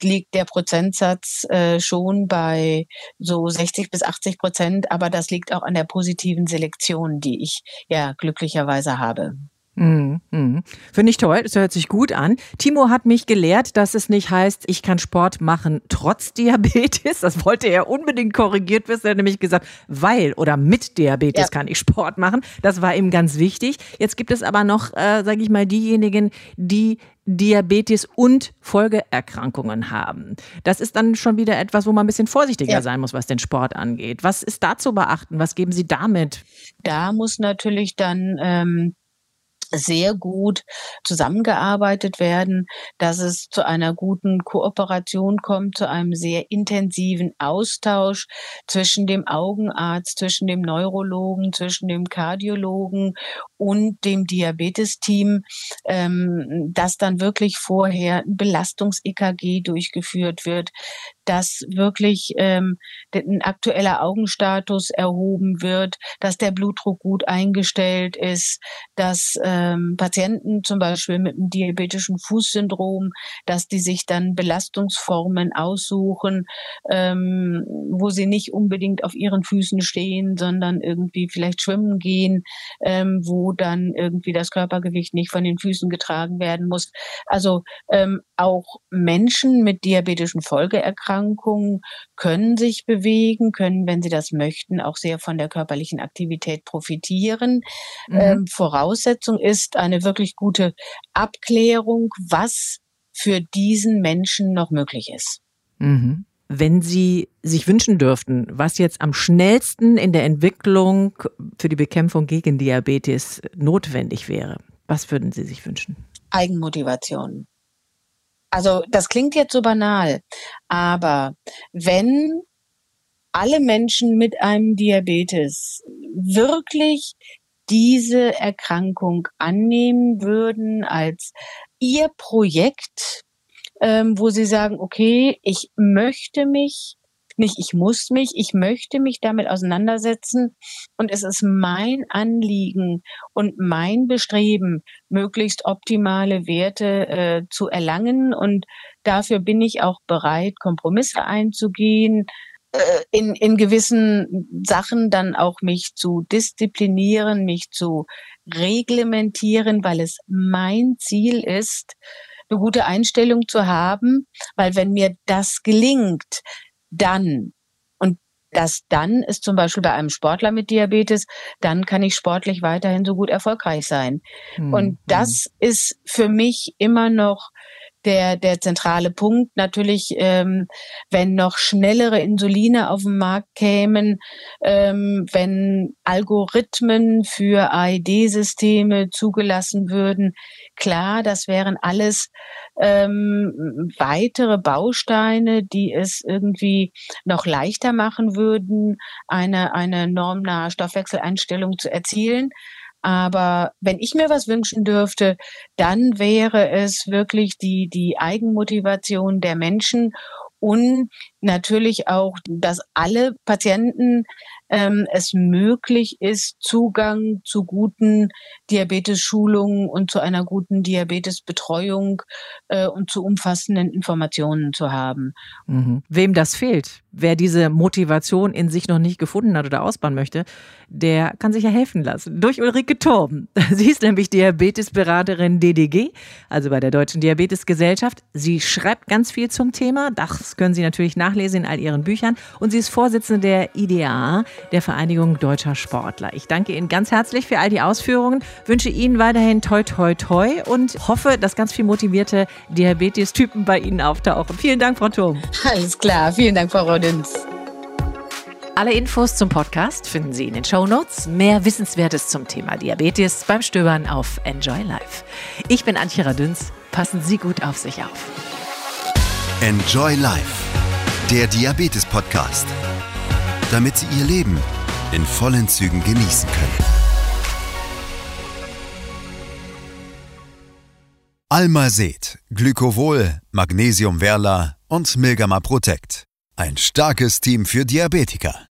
liegt der Prozentsatz äh, schon bei so 60 bis 80 Prozent, aber das liegt auch an der positiven Selektion, die ich ja glücklicherweise habe. Mhm, mhm. Finde ich toll, das hört sich gut an. Timo hat mich gelehrt, dass es nicht heißt, ich kann Sport machen trotz Diabetes. Das wollte er unbedingt korrigiert wissen. Er hat nämlich gesagt, weil oder mit Diabetes ja. kann ich Sport machen. Das war ihm ganz wichtig. Jetzt gibt es aber noch, äh, sage ich mal, diejenigen, die Diabetes und Folgeerkrankungen haben. Das ist dann schon wieder etwas, wo man ein bisschen vorsichtiger ja. sein muss, was den Sport angeht. Was ist da zu beachten? Was geben Sie damit? Da muss natürlich dann ähm, sehr gut zusammengearbeitet werden, dass es zu einer guten Kooperation kommt, zu einem sehr intensiven Austausch zwischen dem Augenarzt, zwischen dem Neurologen, zwischen dem Kardiologen und dem Diabetesteam, ähm, dass dann wirklich vorher ein Belastungs-EKG durchgeführt wird, dass wirklich ähm, ein aktueller Augenstatus erhoben wird, dass der Blutdruck gut eingestellt ist, dass ähm, Patienten zum Beispiel mit einem diabetischen Fußsyndrom, dass die sich dann Belastungsformen aussuchen, ähm, wo sie nicht unbedingt auf ihren Füßen stehen, sondern irgendwie vielleicht schwimmen gehen, ähm, wo wo dann irgendwie das Körpergewicht nicht von den Füßen getragen werden muss. Also ähm, auch Menschen mit diabetischen Folgeerkrankungen können sich bewegen, können, wenn sie das möchten, auch sehr von der körperlichen Aktivität profitieren. Mhm. Ähm, Voraussetzung ist eine wirklich gute Abklärung, was für diesen Menschen noch möglich ist. Mhm. Wenn Sie sich wünschen dürften, was jetzt am schnellsten in der Entwicklung für die Bekämpfung gegen Diabetes notwendig wäre, was würden Sie sich wünschen? Eigenmotivation. Also das klingt jetzt so banal, aber wenn alle Menschen mit einem Diabetes wirklich diese Erkrankung annehmen würden als ihr Projekt, ähm, wo sie sagen, okay, ich möchte mich, nicht ich muss mich, ich möchte mich damit auseinandersetzen. Und es ist mein Anliegen und mein Bestreben, möglichst optimale Werte äh, zu erlangen. Und dafür bin ich auch bereit, Kompromisse einzugehen, äh, in, in gewissen Sachen dann auch mich zu disziplinieren, mich zu reglementieren, weil es mein Ziel ist, eine gute Einstellung zu haben, weil wenn mir das gelingt, dann und das dann ist zum Beispiel bei einem Sportler mit Diabetes, dann kann ich sportlich weiterhin so gut erfolgreich sein. Mhm. Und das ist für mich immer noch der, der zentrale Punkt. Natürlich, ähm, wenn noch schnellere Insuline auf den Markt kämen, ähm, wenn Algorithmen für AED-Systeme zugelassen würden, klar, das wären alles ähm, weitere Bausteine, die es irgendwie noch leichter machen würden, eine, eine normnahe Stoffwechseleinstellung zu erzielen. Aber wenn ich mir was wünschen dürfte, dann wäre es wirklich die, die Eigenmotivation der Menschen und natürlich auch, dass alle Patienten ähm, es möglich ist, Zugang zu guten Diabetes-Schulungen und zu einer guten Diabetesbetreuung äh, und zu umfassenden Informationen zu haben. Mhm. Wem das fehlt, wer diese Motivation in sich noch nicht gefunden hat oder ausbauen möchte, der kann sich ja helfen lassen. Durch Ulrike Torben. Sie ist nämlich Diabetesberaterin DDG, also bei der Deutschen Diabetesgesellschaft. Sie schreibt ganz viel zum Thema. Das können Sie natürlich nachlesen in all Ihren Büchern. Und sie ist Vorsitzende der IDA, der Vereinigung Deutscher Sportler. Ich danke Ihnen ganz herzlich für all die Ausführungen, wünsche Ihnen weiterhin toi toi toi und hoffe, dass ganz viele motivierte Diabetes-Typen bei Ihnen auftauchen. Vielen Dank, Frau Thom. Alles klar, vielen Dank, Frau Rodins. Alle Infos zum Podcast finden Sie in den Show Notes. Mehr Wissenswertes zum Thema Diabetes beim Stöbern auf Enjoy Life. Ich bin Antje Radüns. Passen Sie gut auf sich auf. Enjoy Life, der Diabetes-Podcast damit sie ihr Leben in vollen Zügen genießen können. Alma Seed, Glycovol, Magnesium Verla und Milgama Protect. Ein starkes Team für Diabetiker.